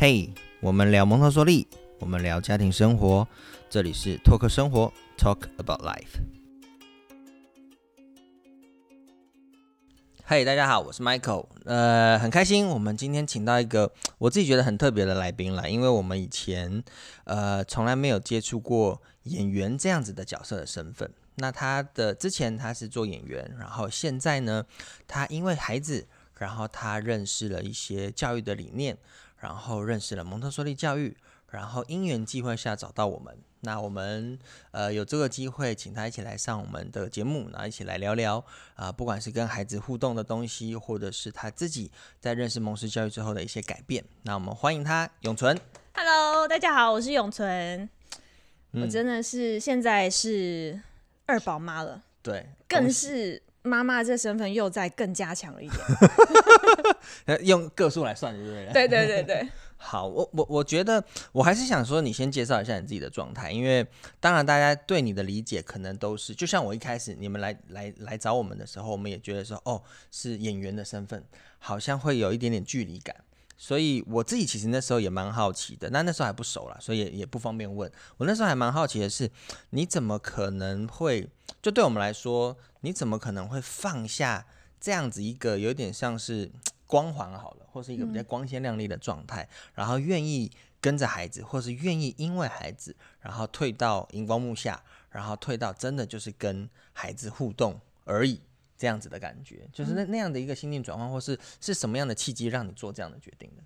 嘿，我们聊蒙特梭利，我们聊家庭生活，这里是托克生活 （Talk About Life）。嗨，大家好，我是 Michael。呃，很开心，我们今天请到一个我自己觉得很特别的来宾来，因为我们以前呃从来没有接触过演员这样子的角色的身份。那他的之前他是做演员，然后现在呢，他因为孩子，然后他认识了一些教育的理念，然后认识了蒙特梭利教育，然后因缘际会下找到我们。那我们呃有这个机会，请他一起来上我们的节目，然后一起来聊聊啊，不管是跟孩子互动的东西，或者是他自己在认识蒙氏教育之后的一些改变。那我们欢迎他，永存。Hello，大家好，我是永存。我嗯真的是现在是二宝妈了，对，更是妈妈这身份又再更加强了一点。呃 用个数来算，对不对？对对对对，好，我我我觉得我还是想说，你先介绍一下你自己的状态，因为当然大家对你的理解可能都是，就像我一开始你们来来来找我们的时候，我们也觉得说，哦，是演员的身份，好像会有一点点距离感。所以我自己其实那时候也蛮好奇的，那那时候还不熟啦，所以也也不方便问。我那时候还蛮好奇的是，你怎么可能会，就对我们来说，你怎么可能会放下这样子一个有点像是光环好了，或是一个比较光鲜亮丽的状态，然后愿意跟着孩子，或是愿意因为孩子，然后退到荧光幕下，然后退到真的就是跟孩子互动而已。这样子的感觉，就是那那样的一个心境转换，或是是什么样的契机让你做这样的决定的？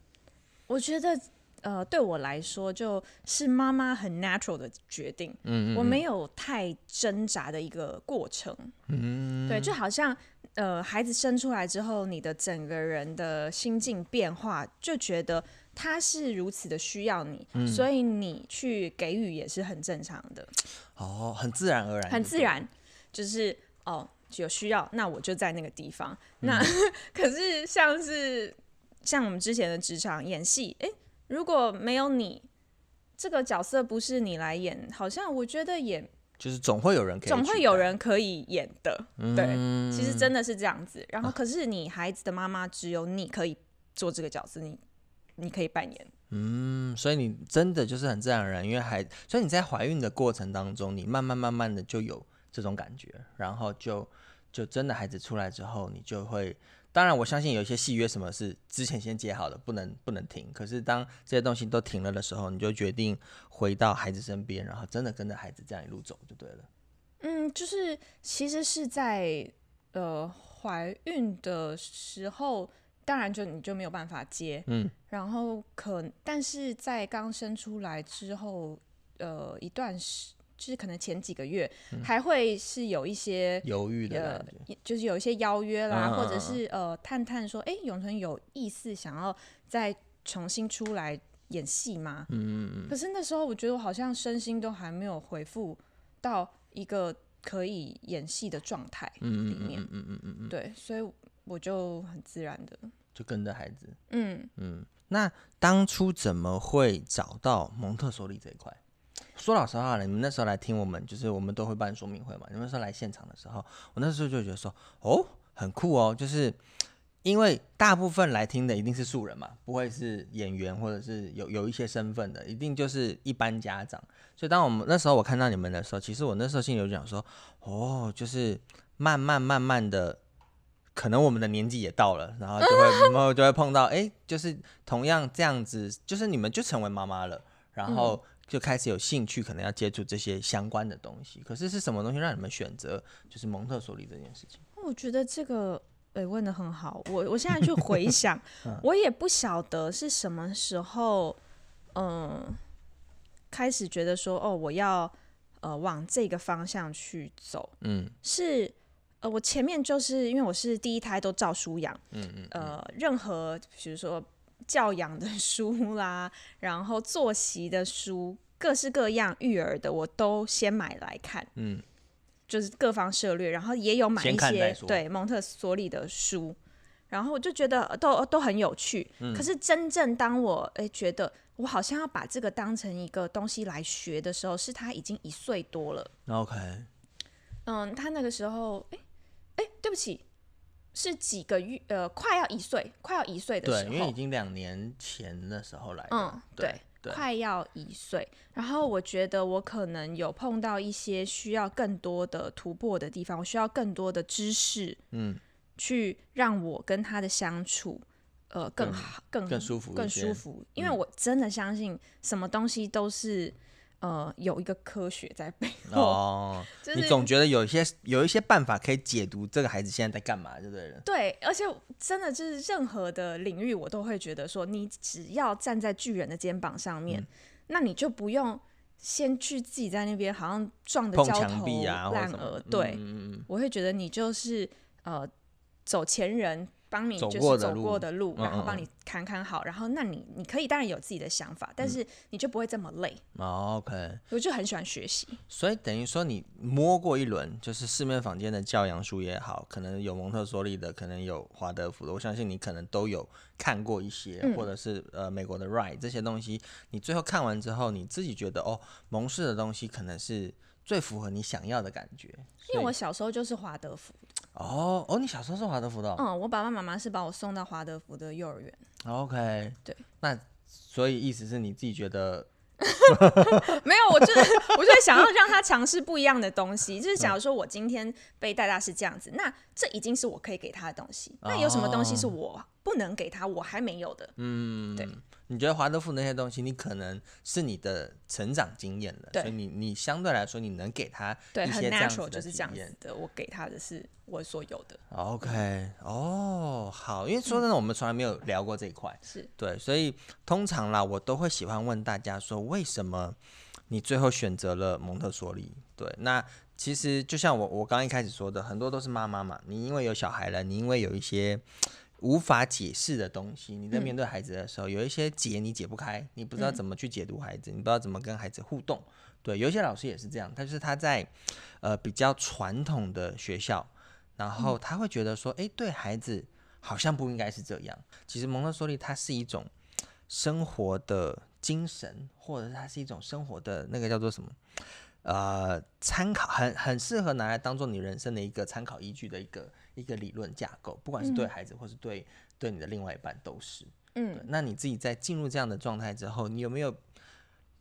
我觉得呃，对我来说就是妈妈很 natural 的决定，嗯我没有太挣扎的一个过程。嗯，对，就好像呃，孩子生出来之后，你的整个人的心境变化，就觉得他是如此的需要你，嗯所以你去给予也是很正常的，哦，很自然而然，很自。然，就是哦，有需要，那我就在那个地方。嗯那 可是像是像我们之前的职场演戏，诶，如果没有你这个角色不是你来演，好像我觉得也就是总会有人可以，总会有，人可以演的。对，嗯其实真的是这样子。然后，可是你孩子的妈妈只有你可以做这个角色，你你可以扮演。嗯，所以你真的就是很自然而然，因为孩，所以你在怀孕的过程当中，你慢慢慢慢的就有这种感觉，然后就就真的孩子出来之后，你就会，当然我相信有一些契约什么是之前先接好的，不能不能停，可是当这些东西都停了的时候，你就决定回到孩子身边，然后真的跟着孩子这样一路走就对了。嗯，就是其实是在呃怀孕的时候，当然就你就没有办法接，嗯，然后可但是在刚生出来之后，呃一段时就是可能前几个月、还会是有一些犹豫的就是有一些邀约啦，或者嗯是呃探探说，哎，永存有意思想要再重新出来演戏吗？嗯嗯嗯，可是那时候我觉得我好像身心都还没有回复到一个可以演戏的状态嗯里面，嗯嗯嗯嗯嗯，对，所以我就很自然的，就跟着孩子。嗯，嗯，那当初怎么会找到蒙特梭利这一块？说老实话了，你们那时候来听我们，就是我们都会办说明会嘛。你们那时候来现场的时候，我那时候就觉得说，哦，很酷哦，就是因为大部分来听的一定是素人嘛，不会是演员或者是有有一些身份的，一定就是一般家长。所以当我们那时候我看到你们的时候，其实我那时候心里有讲说，哦，就是慢慢慢慢的。可能我们的年纪也到了，然后就会，然后就会碰到，哎、就是同样这样子，就是你们就成为妈妈了，然后就开始有兴趣，可能要接触这些相关的东西。可是是什么东西让你们选择就是蒙特梭利这件事情？我觉得这个。诶，问的很好，我我现在去回想，我也不晓得是什么时候，嗯、开始觉得说，哦，我要呃往这个方向去走，嗯是呃，我前面就是因为我是第一胎都照书养，嗯嗯呃，任何比如说教养的书啦，然后作息的书，各式各样育儿的，我都先买来看，嗯，就是各方涉略，然后也有买一些对蒙特梭利的书，然后我就觉得都都很有趣。嗯。可是真正当我诶觉得我好像要把这个当成一个东西来学的时候，是他已经一岁多了。，OK，嗯，他那个时候，哎哎，对不起，是几个月，呃，快要一岁，快要一岁的时对，候，因为已经两年前的时候来的，嗯，对。对快要一岁。然后我觉得我可能有碰到一些需要更多的突破的地方，我需要更多的知识，嗯，去让我跟他的相处，呃，更更好、更更舒服更舒服。因为我真的相信，什么东西都是呃有一个科学在背后。哦，就是你总觉得有一些有一些办法可以解读这个孩子现在在干嘛，对不对？对，而且真的就是任何的领域，我都会觉得说，你只要站在巨人的肩膀上面，嗯那你就不用先去自己在那边好像撞的焦头烂额。对，嗯嗯嗯我会觉得你就是呃走前人。帮你走就是走过的路然后帮你砍砍好，然后那你你可以当然有自己的想法，但是你就不会这么累。，OK，我就很喜欢学习，所以等于说你摸过一轮，就是市面坊间的教养书也好，可能有蒙特梭利的，可能有华德福的，我相信你可能都有看过一些，嗯。或者是呃美国的 Right 这些东西，你最后看完之后，你自己觉得哦，蒙氏的东西可能是最符合你想要的感觉。因为我小时候就是华德福，哦哦，你小时候是华德福的哦、嗯，我爸爸妈妈是把我送到华德福的幼儿园。OK，对，那所以意思是你自己觉得 没有，我就是我就是想要让他尝试不一样的东西。就是假如说我今天被带大是这样子，那这已经是我可以给他的东西。那有什么东西是我不能给他，我还没有的？嗯，对，你觉得华德福那些东西，你可能是你的成长经验了，所以你你相对来说，你能给他对，很一些这样的就是这样体验。子的。我给他的是我所有的，OK，哦，好，因为说真的，我们从来没有聊过这一块，是对，所以通常啦，我都会喜欢问大家说，为什么你最后选择了蒙特梭利？对，那其实就像我我刚刚一开始说的，很多都是妈妈嘛，你因为有小孩了，你因为有一些无法解释的东西，你在面对孩子的时候，有一些结你解不开，你不知道怎么去解读孩子，你不知道怎么跟孩子互动。对，有一些老师也是这样，但是他在呃比较传统的学校，然后他会觉得说，诶，对孩子好像不应该是这样。其实蒙特梭利它是一种生活的精神，或者是它是一种生活的那个叫做什么？呃，参考很很适合拿来当做你人生的一个参考依据的一个一个理论架构，不管是对孩子或是对对你的另外一半都是。嗯对那你自己在进入这样的状态之后，你有没有？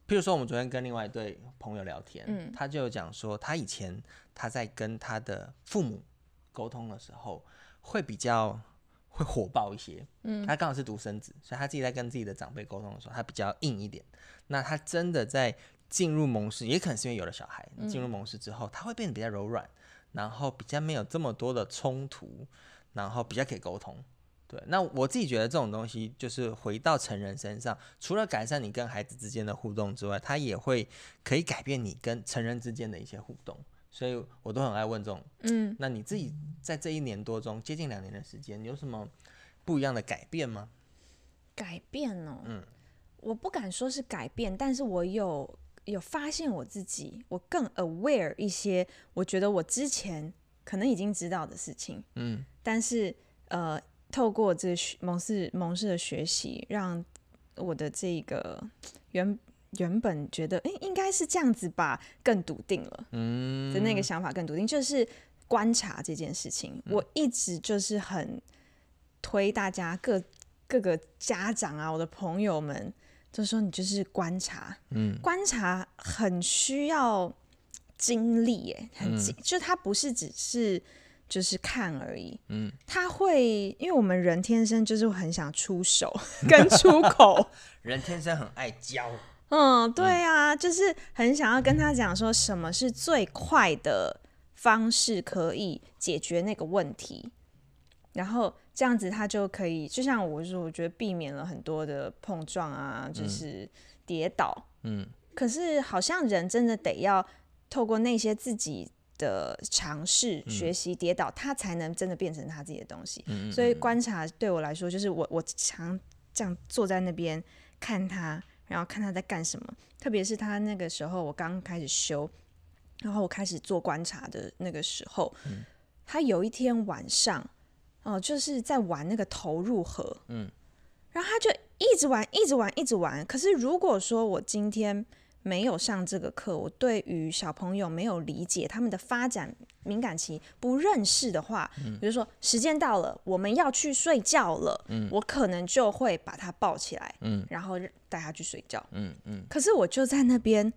譬如说，我们昨天跟另外一对朋友聊天，嗯他就讲说，他以前他在跟他的父母沟通的时候，会比较会火爆一些。嗯，他刚好是独生子，所以他自己在跟自己的长辈沟通的时候，他比较硬一点。那他真的在进入蒙氏，也可能是因为有了小孩，进入蒙氏之后，他会变得比较柔软，然后比较没有这么多的冲突，然后比较可以沟通。对，那我自己觉得这种东西就是回到成人身上，除了改善你跟孩子之间的互动之外，它也会可以改变你跟成人之间的一些互动。所以我都很爱问这种。嗯，那你自己在这一年多中，接近两年的时间，你有什么不一样的改变吗？改变哦，嗯我不敢说是改变，但是我有有发现我自己，我更 aware 一些，我觉得我之前可能已经知道的事情，嗯。但是呃，透过这蒙氏蒙氏的学习，让我的这个原原本觉得诶应该是这样子吧，更笃定了嗯。的那个想法更笃定，就是观察这件事情，嗯。我一直就是很推大家各各个家长啊，我的朋友们，就说你就是观察，嗯。观察很需要精力，耶，很精，嗯。就它不是只是就是看而已，嗯，他会，因为我们人天生就是很想出手 跟出口，人天生很爱教。嗯，对啊，就是很想要跟他讲说什么是最快的方式可以解决那个问题，然后这样子他就可以，就像我说，我觉得避免了很多的碰撞啊，就是跌倒。嗯可是好像人真的得要透过那些自己的尝试、学习、跌倒，他才能真的变成他自己的东西。嗯所以观察对我来说，就是我我常这样坐在那边看他，然后看他在干什么。特别是他那个时候，我刚开始修，然后我开始做观察的那个时候，他有一天晚上，哦、就是在玩那个投入盒，嗯，然后他就一直玩，一直玩，一直玩。可是如果说我今天没有上这个课，我对于小朋友没有理解他们的发展敏感期不认识的话，比如说时间到了，我们要去睡觉了，我可能就会把他抱起来，然后带他去睡觉。嗯嗯，可是我就在那边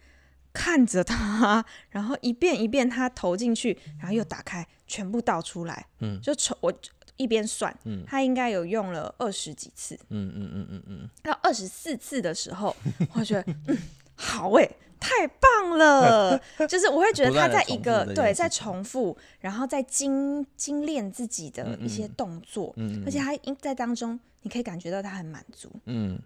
看着他，然后一遍一遍他投进去，然后又打开，全部倒出来。嗯，就从我一边算，他应该有用了二十几次。嗯嗯嗯嗯嗯，到二十四次的时候，我觉得嗯好哎、太棒了！就是我会觉得他在一个对在重复，然后在精精炼自己的一些动作，而且他应在当中，你可以感觉到他很满足。嗯，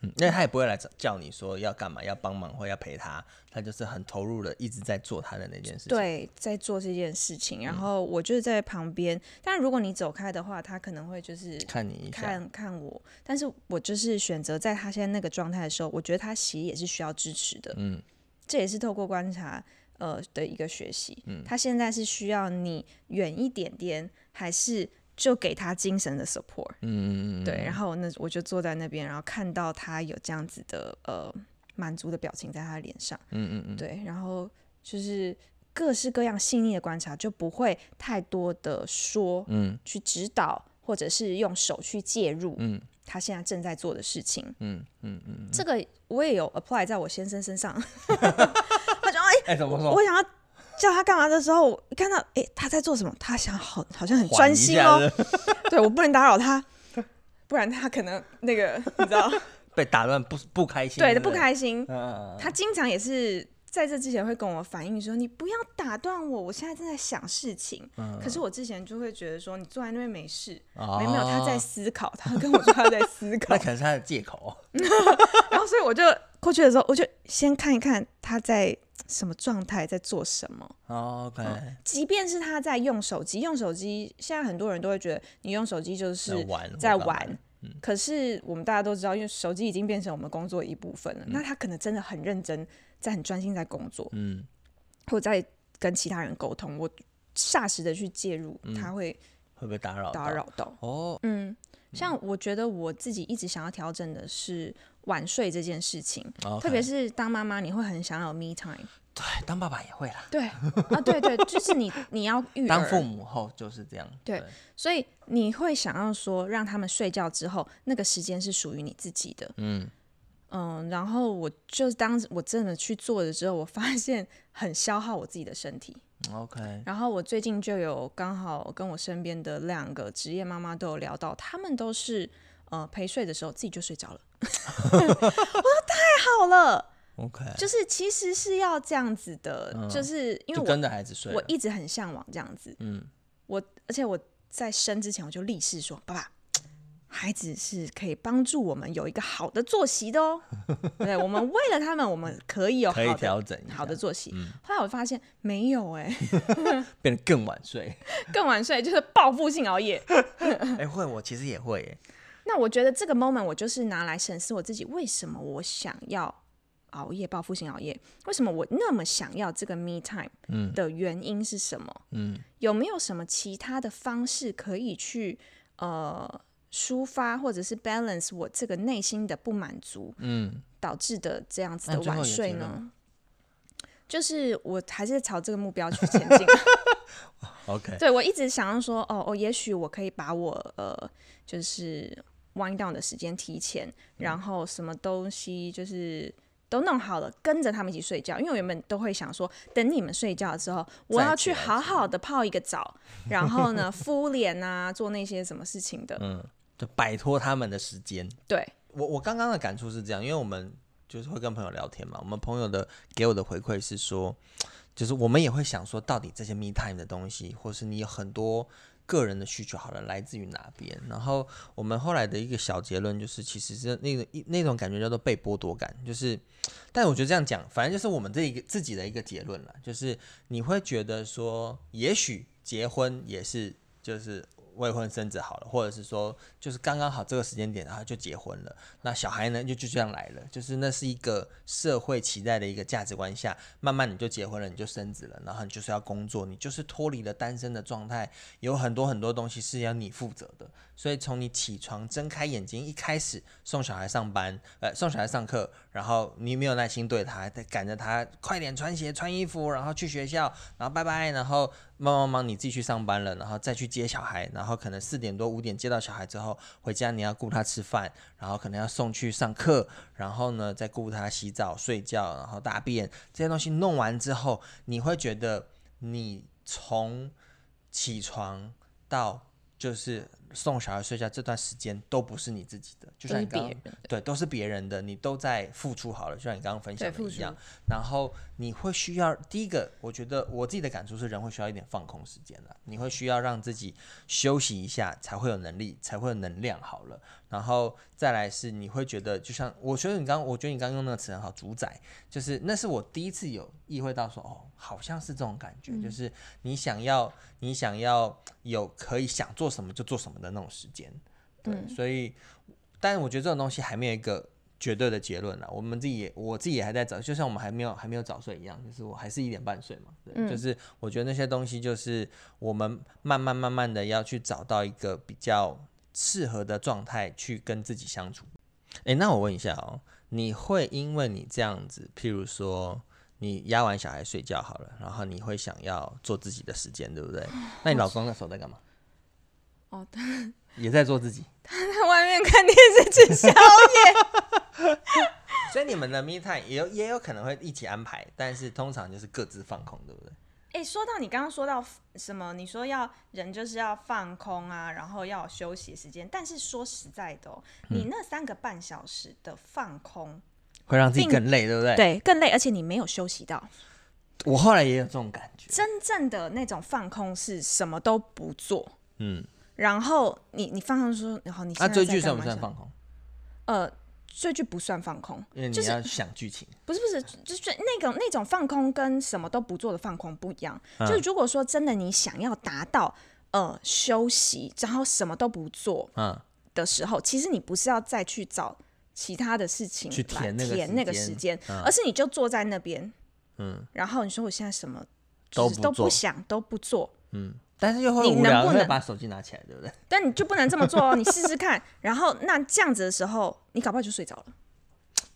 嗯，因为他也不会来找叫你说要干嘛，要帮忙或要陪他，他就是很投入的一直在做他的那件事情。，对，在做这件事情，然后我就是在旁边。但如果你走开的话，他可能会就是看你一下，看看我，但是我就是选择在他现在那个状态的时候，我觉得他其实也是需要支持的。嗯，这也是透过观察呃的一个学习。嗯他现在是需要你远一点点，还是就给他精神的 support？嗯嗯嗯，对，然后那我就坐在那边，然后看到他有这样子的呃满足的表情在他的脸上。嗯嗯嗯，对，然后就是各式各样细腻的观察，就不会太多的说，嗯去指导或者是用手去介入，嗯他现在正在做的事情。嗯嗯嗯，这个我也有 apply 在我先生身上，他说：“哎、哎，怎么说？我想要叫他干嘛的时候，我看到哎、他在做什么，他想好好像很专心哦，对我不能打扰他，不然他可能那个你知道，被打乱不不开心，对的不开心。他经常也是在这之前会跟我反映说：“你不要打断我，我现在正在想事情。嗯可是我之前就会觉得说：“你坐在那边没事，哦没有没有，他在思考。”他跟我说他在思考 那，可能是他的借口。然后所以我就过去的时候，我就先看一看他在什么状态，在做什么。哦 OK，即便是他在用手机，用手机，现在很多人都会觉得你用手机就是在玩。可是我们大家都知道，因为手机已经变成我们工作的一部分了。嗯那他可能真的很认真，在很专心在工作，嗯或在跟其他人沟通。我霎时的去介入，他会会不会打扰？打。扰到。哦，嗯，像我觉得我自己一直想要调整的是晚睡这件事情，特别是是当妈妈，你会很想要有 me time。对当爸爸也会啦，对啊，对对，就是你 你要育儿当父母后就是这样。对所以你会想要说，让他们睡觉之后，那个时间是属于你自己的。嗯嗯，然后我就当我真的去做了之后，我发现 很消耗我自己的身体。，OK，然后我最近就有刚好跟我身边的两个职业妈妈都有聊到，他们都是呃陪睡的时候自己就睡着了。我说太好了，OK，就是其实是要这样子的，嗯就是因为我就跟着孩子睡。我一直很向往这样子。嗯，我而且我在生之前我就立誓说，爸爸，孩子是可以帮助我们有一个好的作息的哦。对，我们为了他们，我们可以有可以好的调整好的作息。嗯后来我发现没有哎、变得更晚睡。更晚睡就是报复性熬夜。哎，会，我其实也会耶。那我觉得这个 moment 我就是拿来审视我自己，为什么我想要熬夜，报复性熬夜？为什么我那么想要这个 me time？嗯的原因是什么？嗯有没有什么其他的方式可以去呃抒发或者是 balance 我这个内心的不满足嗯导致的这样子的晚睡呢？就是我还是朝这个目标去前进。OK，对我一直想要说，哦哦，也许我可以把我呃，就是 wind down 的时间提前，然后什么东西就是都弄好了，跟着他们一起睡觉。因为我原本都会想说，等你们睡觉之后，我要去好好的泡一个澡，然后呢敷脸啊，做那些什么事情的。嗯，就摆脱他们的时间。对，我我刚刚的感触是这样，因为我们就是会跟朋友聊天嘛，我们朋友的给我的回馈是说，就是我们也会想说，到底这些 me time 的东西，或是你有很多个人的需求，好了，来自于哪边？然后我们后来的一个小结论就是，其实是那个一那种感觉叫做被剥夺感，就是，但我觉得这样讲，反正就是我们这一个自己的一个结论了，就是你会觉得说，也许结婚也是就是未婚生子好了，或者是说就是刚刚好这个时间点，然后就结婚了。那小孩呢就就这样来了，就是那是一个社会期待的一个价值观下，慢慢你就结婚了，你就生子了，然后你就是要工作，你就是脱离了单身的状态，有很多很多东西是要你负责的。所以从你起床睁开眼睛一开始送小孩上班，呃，送小孩上课，然后你没有耐心对他，得赶着他快点穿鞋、穿衣服，然后去学校，然后拜拜，然后忙忙忙，你自己去上班了，然后再去接小孩，然后可能四点多五点接到小孩之后，回家你要顾他吃饭，然后可能要送去上课，然后呢再顾他洗澡、睡觉，然后大便这些东西弄完之后，你会觉得你从起床到就是送小孩睡觉这段时间都不是你自己的，就像你刚对，都是别人的，你都在付出好了，就像你刚刚分享的一样。然后你会需要第一个，我觉得我自己的感触是，人会需要一点放空时间了。你会需要让自己休息一下，才会有能力，才会有能量好了。然后再来是，你会觉得，就像我觉得你刚，我觉得你刚刚用那个词很好，主宰，就是那是我第一次有意会到说，哦，好像是这种感觉，就是你想要，你想要有可以想做什么就做什么的那种时间。对，所以，但是我觉得这种东西还没有一个绝对的结论啦。我们自己也，我自己也还在找，就像我们还没有还没有早睡一样，就是我还是一点半睡嘛。对，就是我觉得那些东西，就是我们慢慢慢慢的要去找到一个比较适合的状态去跟自己相处。诶，那我问一下哦，你会因为你这样子，譬如说你压完小孩睡觉好了，然后你会想要做自己的时间，对不对？那你老公那时候在干嘛？哦，他也在做自己。他在外面看电视吃宵夜，所以你们的 me time 也有也有可能会一起安排，但是通常就是各自放空，对不对？哎、说到你刚刚说到什么，你说要人就是要放空啊，然后要有休息时间。但是说实在的哦，嗯你那三个半小时的放空，会让自己更累，对不对？对，更累，而且你没有休息到。我后来也有这种感觉。真正的那种放空是什么都不做，嗯，然后你你放空说，然后你那、现在在追剧算不算放空？呃，追剧不算放空，因为你就是要想剧情。不是不是，就是那种那种放空跟什么都不做的放空不一样。嗯。就是如果说真的你想要达到呃休息，然后什么都不做嗯，的时候，其实你不是要再去找其他的事情去填那个时时间而是你就坐在那边，嗯，然后你说我现在什么就是都不都不想都不做，但是又会无聊，能不能会把手机拿起来，对不对？但你就不能这么做哦，你试试看。然后那这样子的时候，你搞不好就睡着了。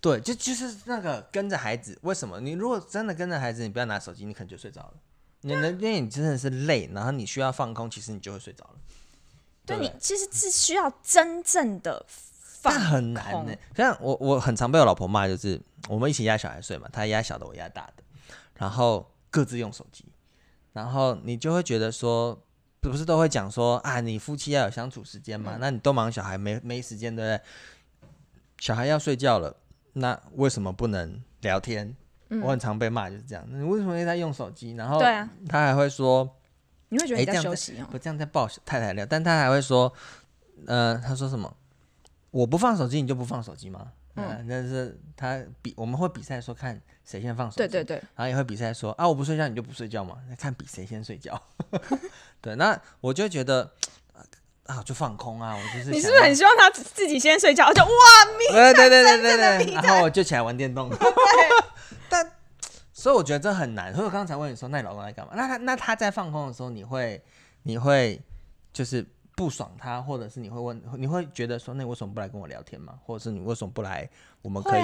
对，就就是那个跟着孩子。为什么？你如果真的跟着孩子，你不要拿手机，你可能就睡着了。你能，因为你真的是累，然后你需要放空，其实你就会睡着了。不对你其实是需要真正的放但很难空呢。像我，我很常被我老婆骂，就是我们一起压小孩睡嘛，她压小的，我压大的，然后各自用手机，然后你就会觉得说，不是都会讲说啊，你夫妻要有相处时间嘛，那你都忙小孩没没时间，对不对？小孩要睡觉了，那为什么不能聊天？我很常被骂就是这样，你为什么一直在用手机？然后他还会说，你会觉得你在休息哦。不这样在抱太太聊，但他还会说，呃，他说什么？我不放手机，你就不放手机吗？嗯，但是他比我们会比赛说看谁先放手机，对对对，然后也会比赛说啊，我不睡觉你就不睡觉嘛，那看比谁先睡觉。对，那我就觉得啊，就放空啊，我就是你是不是很希望他自己先睡觉？我就哇，咪对对对对对对，然后我就起来玩电动。但所以我觉得这很难。所以我刚才问你说，那你老公在干嘛？那他那他在放空的时候，你会你会就是不爽他，或者是你会问，你会觉得说，那你为什么不来跟我聊天吗？或者是你为什么不来？我们可以。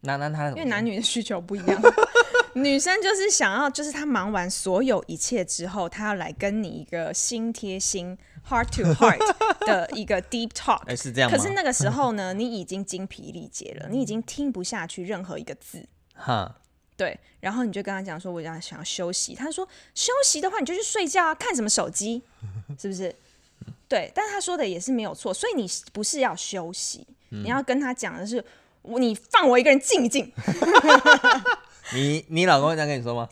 那那他因为男女的需求不一样。女生就是想要，就是她忙完所有一切之后，她要来跟你一个心贴心、heart to heart 的一个 deep talk。哎、是这样？可是那个时候呢，你已经精疲力竭了，你已经听不下去任何一个字。哈，对，然后你就跟他讲说，我要想要休息。他说休息的话，你就去睡觉啊，看什么手机，是不是？对，但他说的也是没有错，所以你不是要休息，你要跟他讲的是，我你放我一个人静一静。你你老公会这样跟你说吗？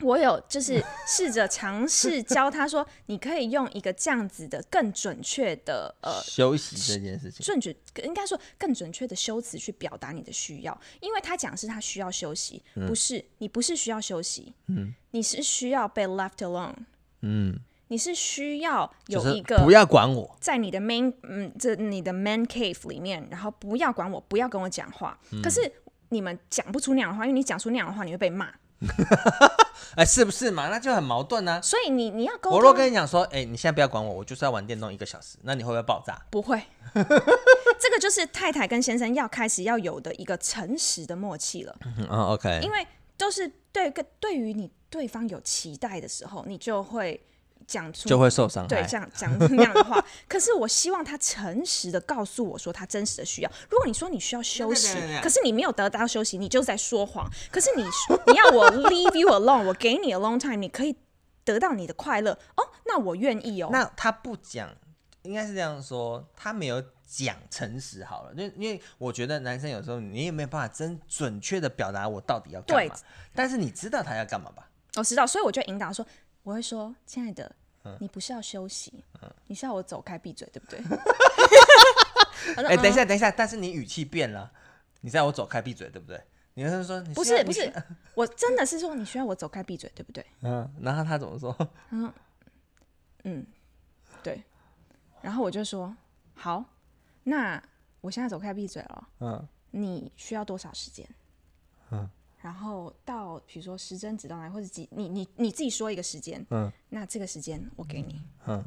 我有就是试着尝试教他说，你可以用一个这样子的更准确的呃休息这件事情，准确，应该说更准确的修辞去表达你的需要，因为他讲是他需要休息，不是你不是需要休息，嗯，你是需要被 left alone，嗯，你是需要有一个不要管我，在你的 main 嗯这你的 man cave 里面，然后不要管我，不要跟我讲话。嗯可是你们讲不出那样的话，因为你讲出那样的话，你会被骂，哎、是不是嘛？那就很矛盾啊。所以你你要沟我如果通，跟你讲说，哎、你现在不要管我，我就是要玩电动一个小时，那你会不会爆炸？不会，这个就是太太跟先生要开始要有的一个诚实的默契了，嗯哦，OK，因为都是对个对于你对方有期待的时候，你就会讲出就会受伤对，这样讲那样的话。可是我希望他诚实的告诉我说他真实的需要。如果你说你需要休息可是你没有得到休息，你就在说谎。可是你你要我 leave you alone，我给你 alone time，你可以得到你的快乐哦，那我愿意哦。那他不讲，应该是这样说，他没有讲诚实好了，就因为我觉得男生有时候你也没有办法真准确的表达我到底要干对嘛，但是你知道他要干嘛吧？我知道，所以我就引导说，我会说，亲爱的，嗯你不是要休息，你是要我走开闭嘴，对不对？他说哎、等一嗯下，等一下，但是你语气变了，你在我走开闭嘴，对不对？你是说你不需要是不是，我真的是说你需要我走开闭嘴，对不对？嗯，然后他怎么说？嗯，对。然后我就说好，那我现在走开闭嘴了，嗯你需要多少时间？嗯，然后到比如说时针指到哪里，或者几，你你你自己说一个时间，嗯，那这个时间我给你，嗯，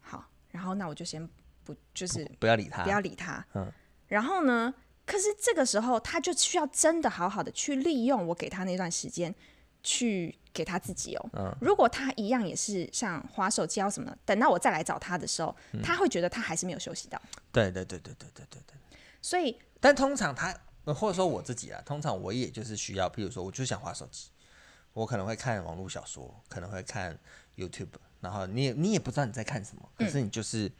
好，然后那我就先不就是不要理他，不要理他，嗯，然后呢，可是这个时候他就需要真的好好的去利用我给他那段时间，去给他自己哦。嗯。如果他一样也是像划手机啊什么的，等到我再来找他的时候，嗯。他会觉得他还是没有休息到，对对对对对对对对。所以但通常他，呃或者说我自己啊，通常我也就是需要，譬如说，我就是想划手机，我可能会看网络小说，可能会看 YouTube，然后你也你也不知道你在看什么，可是你就是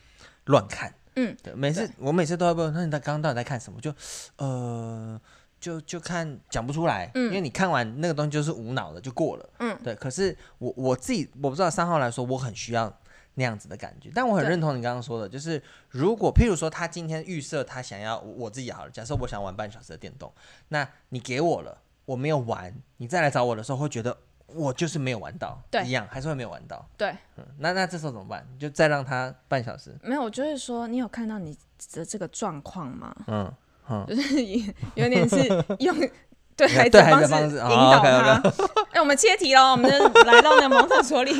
乱看，嗯，对，每次我每次都要问，那你在刚刚到底在看什么？就呃，就就看讲不出来，因为你看完那个东西就是无脑的就过了，嗯，对。可是我我自己我不知道三号来说，我很需要那样子的感觉，但我很认同你刚刚说的，就是如果譬如说他今天预设他想要我我自己好了，假设我想玩半小时的电动，那你给我了，我没有玩，你再来找我的时候会觉得我就是没有玩到，对一样还是会没有玩到，对，嗯，那那这时候怎么办？你就再让他半小时，没有，我就是说，你有看到你的这个状况吗？嗯嗯，就是有点是用对孩子方式引哦导他。哎、我们切题喽，我们就来到那个蒙特梭利，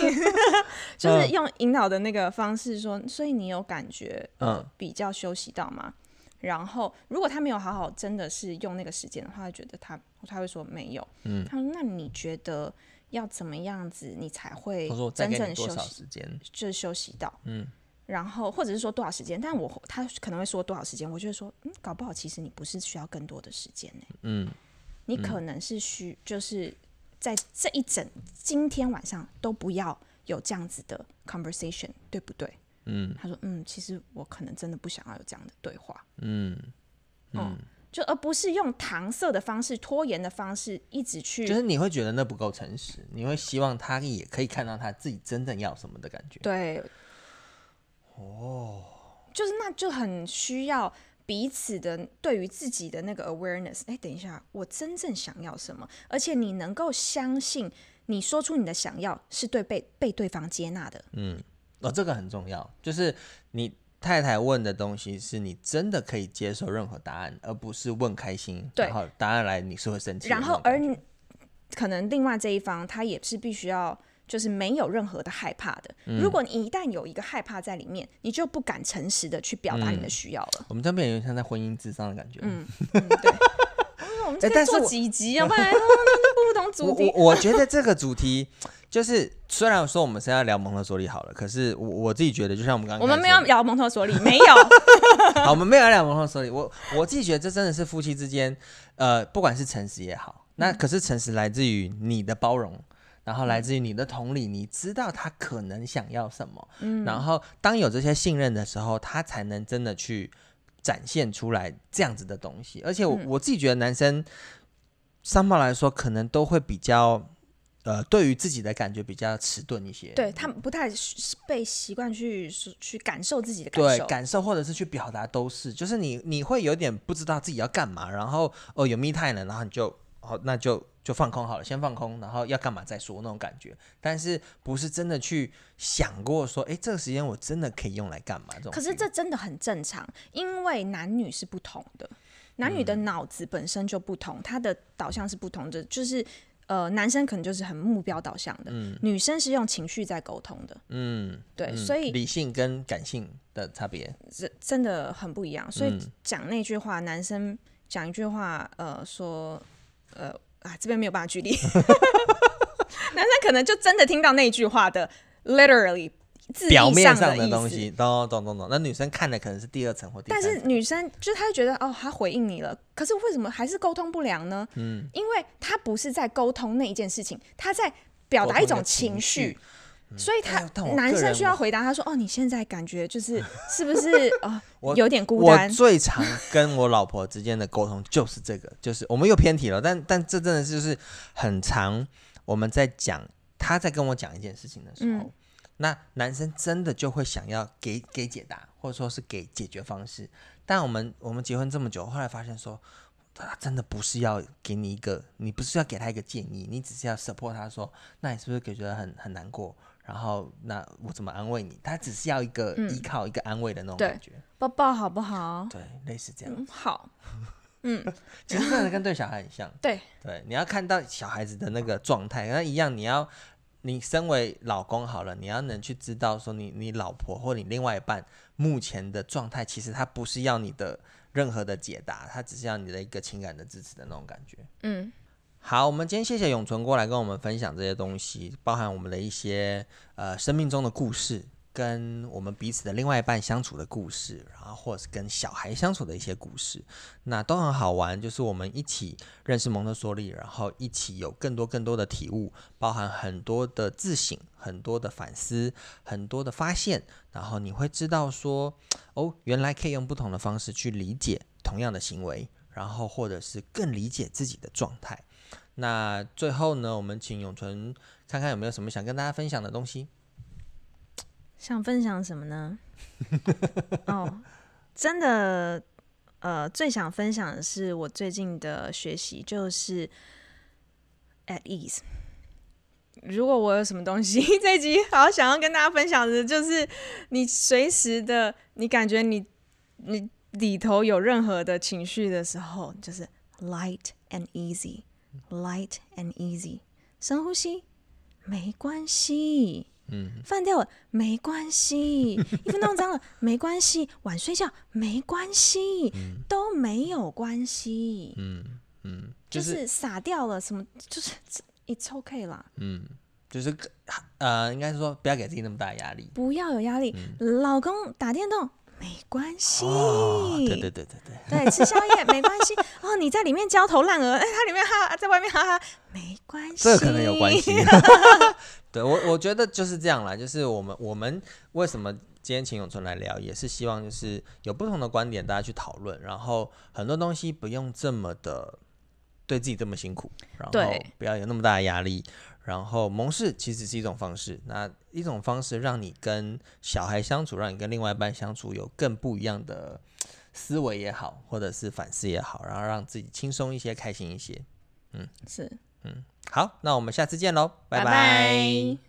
就是用引导的那个方式说，所以你有感觉呃嗯比较休息到吗？然后如果他没有好好真的是用那个时间的话，他觉得他他会说没有。嗯他说那你觉得要怎么样子你才会真正休息？时间？就是休息到，嗯，然后或者是说多少时间，但我他可能会说多少时间，我就会说，嗯，搞不好其实你不是需要更多的时间呢、嗯你可能是需就是在这一整今天晚上都不要有这样子的 conversation，对不对？嗯。他说，嗯，其实我可能真的不想要有这样的对话，嗯嗯，就而不是用搪塞的方式、拖延的方式，一直去就是你会觉得那不够诚实，你会希望他也可以看到他自己真正要什么的感觉。对，哦，就是那就很需要彼此的对于自己的那个 awareness。哎，等一下，我真正想要什么？而且你能够相信，你说出你的想要是对被被对方接纳的。嗯哦，这个很重要，就是你太太问的东西是你真的可以接受任何答案，而不是问开心，对然后答案来你是会生气然。后，而可能另外这一方他也是必须要。就是没有任何的害怕的。嗯如果你一旦有一个害怕在里面，你就不敢诚实的去表达你的需要了。我们这边有点像在婚姻智商的感觉。嗯，嗯，对。我们这边做哎但是几集啊？不然不同主题。我我觉得这个主题就是，虽然说我们现在聊蒙特梭利好了，可是我我自己觉得，就像我们刚刚 我们没有聊蒙特梭利，没有。好，我们没有要聊蒙特梭利。我我自己觉得这真的是夫妻之间，呃，不管是诚实也好，那可是诚实来自于你的包容，然后来自于你的同理，你知道他可能想要什么，嗯然后当有这些信任的时候，他才能真的去展现出来这样子的东西。而且我、嗯我自己觉得男生上报来说，可能都会比较。呃，对于自己的感觉比较迟钝一些，对他们不太被习惯去去感受自己的感受。对感受或者是去表达都是，就是你你会有点不知道自己要干嘛，然后哦有密探了，然后你就哦那就就放空好了，先放空，然后要干嘛再说那种感觉，但是不是真的去想过说，哎，这个时间我真的可以用来干嘛？这种。可是这真的很正常，因为男女是不同的，男女的嗯脑子本身就不同，他的导向是不同的，就是。呃，男生可能就是很目标导向的，女生是用情绪在沟通的，嗯，对，嗯所以理性跟感性的差别，真真的很不一样。所以嗯讲那句话，男生讲一句话，呃，说，呃，啊，这边没有办法举例，男生可能就真的听到那句话的 literally 字表面上上的。东西，懂懂懂懂。那女生看的可能是第二层或第但三层，是女生就是她就觉得哦，她回应你了，可是为什么还是沟通不良呢？嗯，因为她不是在沟通那一件事情，她在表达一种情绪，所以他男生需要回答，他说：“哦，你现在感觉就是 是不是啊、我有点孤单我单？最常跟我老婆之间的沟通就是这个，就是我们又偏题了，但但这真的是就是很长。我们在讲，他在跟我讲一件事情的时候，嗯那男生真的就会想要给给解答，或者说是给解决方式。但我们我们结婚这么久，后来发现说，他真的不是要给你一个，你不是要给他一个建议，你只是要 support 他说，那你是不是觉得很很难过？然后那我怎么安慰你？他只是要一个嗯依靠、一个安慰的那种感觉。抱抱好不好？对，类似这样。嗯，好，其实真的跟对小孩很像。对对，你要看到小孩子的那个状态，那一样，你要你身为老公好了，你要能去知道说你你老婆或你另外一半目前的状态，其实他不是要你的任何的解答，他只是要你的一个情感的支持的那种感觉。嗯，好，我们今天谢谢永存过来跟我们分享这些东西，包含我们的一些呃生命中的故事，跟我们彼此的另外一半相处的故事，然后或者是跟小孩相处的一些故事，那都很好玩。就是我们一起认识蒙特梭利，然后一起有更多更多的体悟，包含很多的自省、很多的反思、很多的发现，然后你会知道说，哦，原来可以用不同的方式去理解同样的行为，然后或者是更理解自己的状态。那最后呢，我们请永存看看有没有什么想跟大家分享的东西。想分享什么呢？哦，真的，呃，最想分享的是我最近的学习，就是 at ease。如果我有什么东西 这一集好想要跟大家分享的，就是你随时的，你感觉你你里头有任何的情绪的时候，就是 light and easy easy，light and easy，深呼吸，没关系。嗯，饭掉了没关系，衣服弄脏了没关系，晚睡觉没关系，都没有关系，嗯嗯，就就是是洒掉了什么，就是 it's okay 啦，嗯，就是呃，应该是说不要给自己那么大的压力。不要有压力。老公打电动没关系，哦，对对对对对，对吃宵夜没关系。哦，你在里面焦头烂额，哎，他里面哈哈，在外面哈哈，没关系，这可能有关系。对我，我觉得就是这样啦，就是我们我们为什么今天请永存来聊，也是希望就是有不同的观点，大家去讨论，然后很多东西不用这么的对自己这么辛苦，然后不要有那么大的压力。然后蒙氏其实是一种方式，那一种方式让你跟小孩相处，让你跟另外一半相处有更不一样的思维也好，或者是反思也好，然后让自己轻松一些、开心一些。嗯。是，嗯好，那我们下次见喽，拜拜。拜